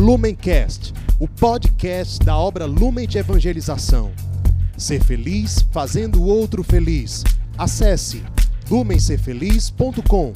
Lumencast, o podcast da obra Lumen de Evangelização. Ser feliz fazendo o outro feliz. Acesse lumencerfeliz.com.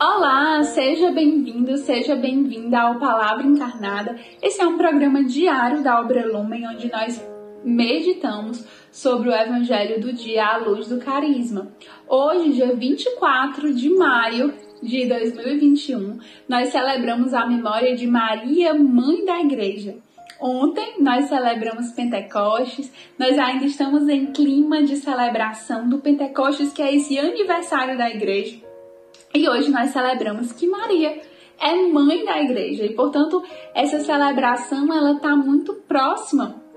Olá, seja bem-vindo, seja bem-vinda ao Palavra Encarnada. Esse é um programa diário da obra Lumen, onde nós meditamos sobre o Evangelho do dia à luz do carisma. Hoje, dia 24 de maio de 2021, nós celebramos a memória de Maria, Mãe da Igreja. Ontem nós celebramos Pentecostes, nós ainda estamos em clima de celebração do Pentecostes, que é esse aniversário da igreja. E hoje nós celebramos que Maria é mãe da igreja e, portanto, essa celebração ela está muito próxima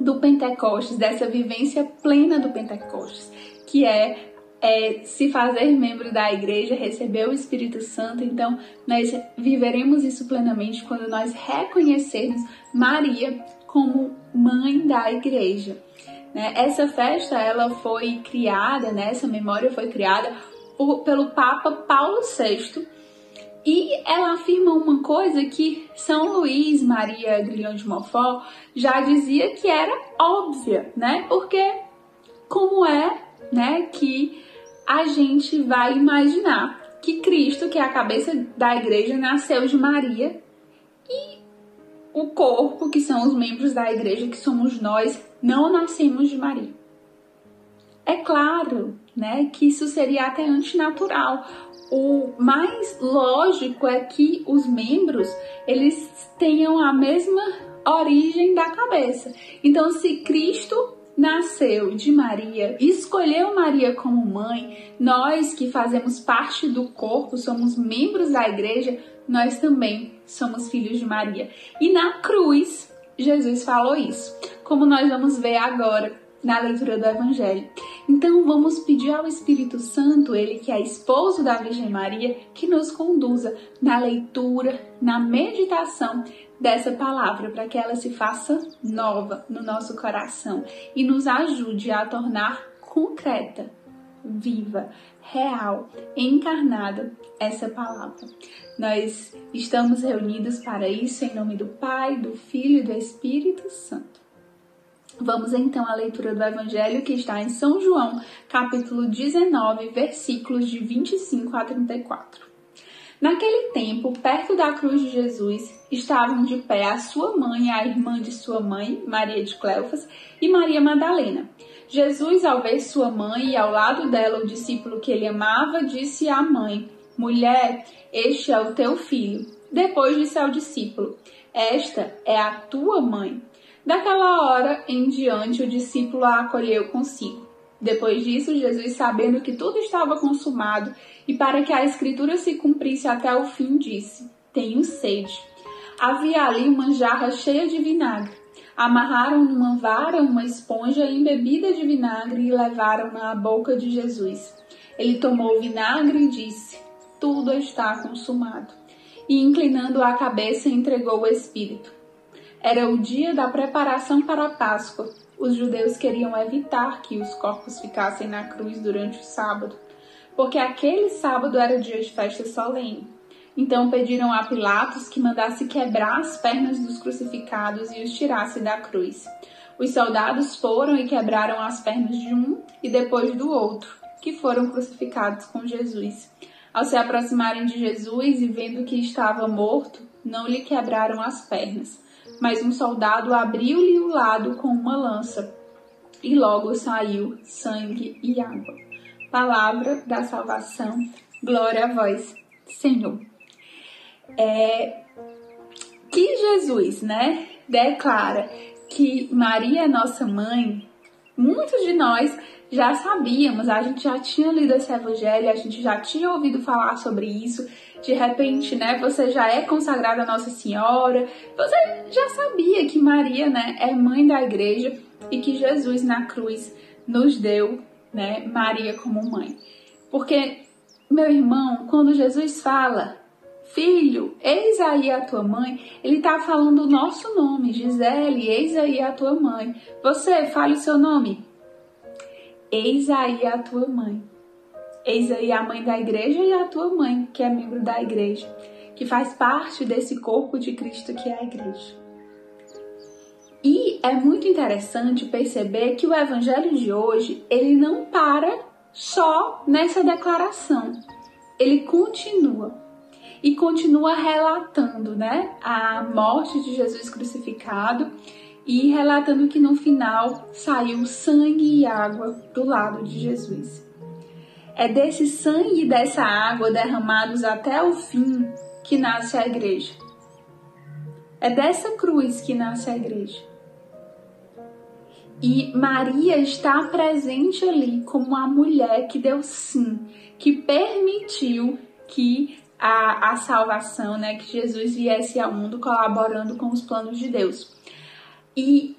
do Pentecostes, dessa vivência plena do Pentecostes, que é é, se fazer membro da igreja, receber o Espírito Santo. Então, nós viveremos isso plenamente quando nós reconhecermos Maria como mãe da igreja. Né? Essa festa ela foi criada, né? essa memória foi criada por, pelo Papa Paulo VI. E ela afirma uma coisa que São Luís Maria Grilhão de Montfort já dizia que era óbvia, né? Porque como é, né, que a gente vai imaginar que Cristo, que é a cabeça da igreja, nasceu de Maria e o corpo, que são os membros da igreja, que somos nós, não nascemos de Maria. É claro, né, que isso seria até antinatural. O mais lógico é que os membros, eles tenham a mesma origem da cabeça. Então, se Cristo nasceu de Maria, escolheu Maria como mãe, nós que fazemos parte do corpo, somos membros da igreja, nós também somos filhos de Maria. E na cruz, Jesus falou isso, como nós vamos ver agora na leitura do Evangelho. Então vamos pedir ao Espírito Santo, ele que é esposo da Virgem Maria, que nos conduza na leitura, na meditação dessa palavra, para que ela se faça nova no nosso coração e nos ajude a tornar concreta, viva, real, encarnada essa palavra. Nós estamos reunidos para isso em nome do Pai, do Filho e do Espírito Santo. Vamos então à leitura do Evangelho que está em São João, capítulo 19, versículos de 25 a 34. Naquele tempo, perto da cruz de Jesus, estavam de pé a sua mãe, a irmã de sua mãe, Maria de Cleofas, e Maria Madalena. Jesus, ao ver sua mãe e ao lado dela o discípulo que ele amava, disse à mãe: Mulher, este é o teu filho. Depois disse ao discípulo: Esta é a tua mãe. Daquela hora em diante, o discípulo a acolheu consigo. Depois disso, Jesus, sabendo que tudo estava consumado e para que a escritura se cumprisse até o fim, disse: Tenho sede. Havia ali uma jarra cheia de vinagre. Amarraram numa vara uma esponja embebida de vinagre e levaram-na à boca de Jesus. Ele tomou o vinagre e disse: Tudo está consumado. E inclinando a cabeça, entregou o Espírito. Era o dia da preparação para a Páscoa. Os judeus queriam evitar que os corpos ficassem na cruz durante o sábado, porque aquele sábado era dia de festa solene. Então pediram a Pilatos que mandasse quebrar as pernas dos crucificados e os tirasse da cruz. Os soldados foram e quebraram as pernas de um e depois do outro, que foram crucificados com Jesus. Ao se aproximarem de Jesus e vendo que estava morto, não lhe quebraram as pernas mas um soldado abriu-lhe o lado com uma lança, e logo saiu sangue e água. Palavra da salvação, glória a vós, Senhor. É, que Jesus, né, declara que Maria é nossa mãe, muitos de nós já sabíamos, a gente já tinha lido esse evangelho, a gente já tinha ouvido falar sobre isso. De repente, né, você já é consagrada a Nossa Senhora, você já sabia que Maria, né, é mãe da igreja e que Jesus na cruz nos deu, né, Maria como mãe. Porque, meu irmão, quando Jesus fala, filho, eis aí a tua mãe, ele está falando o nosso nome, Gisele, eis aí a tua mãe. Você, fale o seu nome. Eis aí a tua mãe. Eis aí a mãe da igreja e a tua mãe, que é membro da igreja. que faz parte desse corpo de Cristo que é a igreja. E é muito interessante perceber que o evangelho de hoje, ele não para só nessa declaração. Ele continua e continua relatando, né, a morte de Jesus crucificado e relatando que no final saiu sangue e água do lado de Jesus. É desse sangue e dessa água derramados até o fim que nasce a igreja. É dessa cruz que nasce a igreja. E Maria está presente ali como a mulher que deu sim, que permitiu que a, a salvação, né, que Jesus viesse ao mundo colaborando com os planos de Deus. E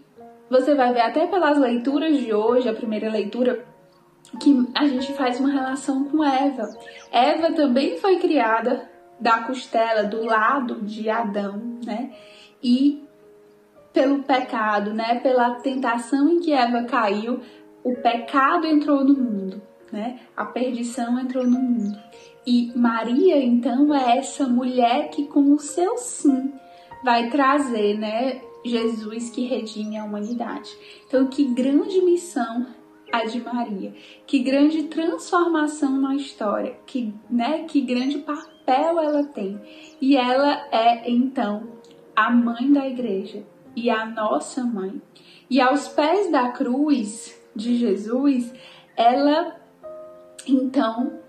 você vai ver até pelas leituras de hoje, a primeira leitura, que a gente faz uma relação com Eva. Eva também foi criada da costela, do lado de Adão, né? E pelo pecado, né? Pela tentação em que Eva caiu, o pecado entrou no mundo, né? A perdição entrou no mundo. E Maria, então, é essa mulher que com o seu sim vai trazer, né, Jesus que redime a humanidade. Então, que grande missão a de Maria. Que grande transformação na história, que, né, que grande papel ela tem. E ela é então a mãe da igreja e a nossa mãe. E aos pés da cruz de Jesus, ela então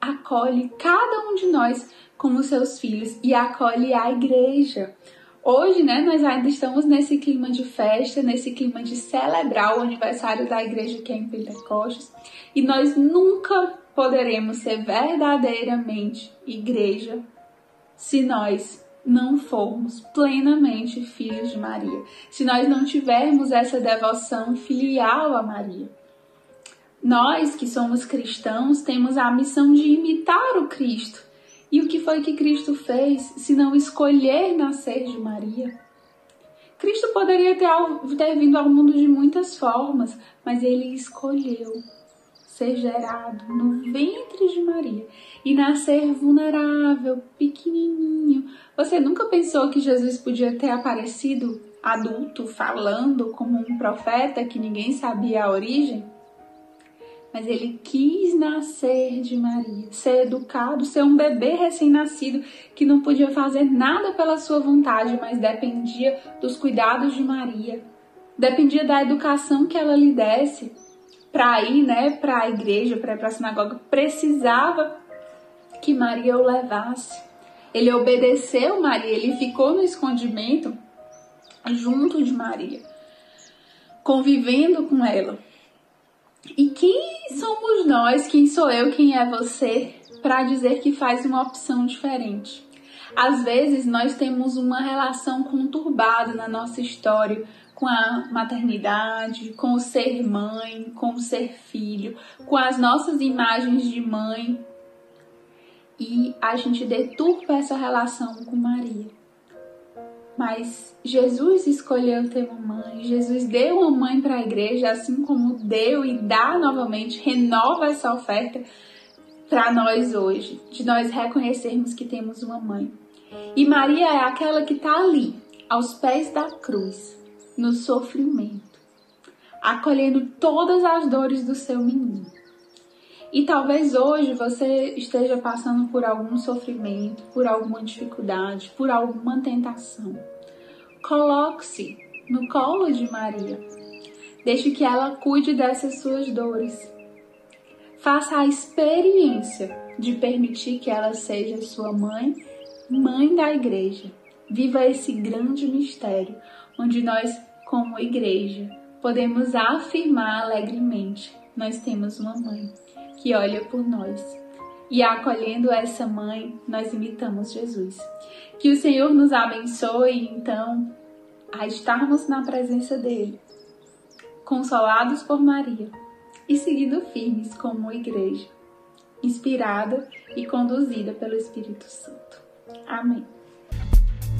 acolhe cada um de nós como seus filhos e acolhe a igreja. Hoje, né, nós ainda estamos nesse clima de festa, nesse clima de celebrar o aniversário da igreja que é em Pentecostes, e nós nunca poderemos ser verdadeiramente igreja se nós não formos plenamente filhos de Maria, se nós não tivermos essa devoção filial a Maria. Nós que somos cristãos temos a missão de imitar o Cristo. E o que foi que Cristo fez se não escolher nascer de Maria? Cristo poderia ter, ter vindo ao mundo de muitas formas, mas ele escolheu ser gerado no ventre de Maria e nascer vulnerável, pequenininho. Você nunca pensou que Jesus podia ter aparecido adulto, falando como um profeta que ninguém sabia a origem? Mas ele quis nascer de Maria, ser educado, ser um bebê recém-nascido que não podia fazer nada pela sua vontade, mas dependia dos cuidados de Maria, dependia da educação que ela lhe desse para ir, né, para a igreja, para para a sinagoga, precisava que Maria o levasse. Ele obedeceu Maria, ele ficou no escondimento junto de Maria, convivendo com ela. E quem somos nós, quem sou eu, quem é você, para dizer que faz uma opção diferente? Às vezes nós temos uma relação conturbada na nossa história com a maternidade, com o ser mãe, com o ser filho, com as nossas imagens de mãe. E a gente deturpa essa relação com Maria. Mas Jesus escolheu ter uma mãe, Jesus deu uma mãe para a igreja, assim como deu e dá novamente, renova essa oferta para nós hoje, de nós reconhecermos que temos uma mãe. E Maria é aquela que está ali, aos pés da cruz, no sofrimento, acolhendo todas as dores do seu menino. E talvez hoje você esteja passando por algum sofrimento, por alguma dificuldade, por alguma tentação. Coloque-se no colo de Maria. Deixe que ela cuide dessas suas dores. Faça a experiência de permitir que ela seja sua mãe, mãe da igreja. Viva esse grande mistério, onde nós como igreja, podemos afirmar alegremente: nós temos uma mãe que olha por nós. E acolhendo essa mãe, nós imitamos Jesus. Que o Senhor nos abençoe, então, a estarmos na presença dele, consolados por Maria e seguindo firmes como igreja, inspirada e conduzida pelo Espírito Santo. Amém.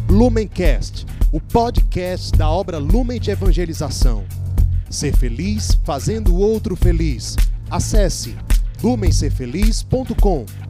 Lumencast, o podcast da obra Lumen de Evangelização. Ser feliz fazendo o outro feliz. Acesse lumencerfeliz.com.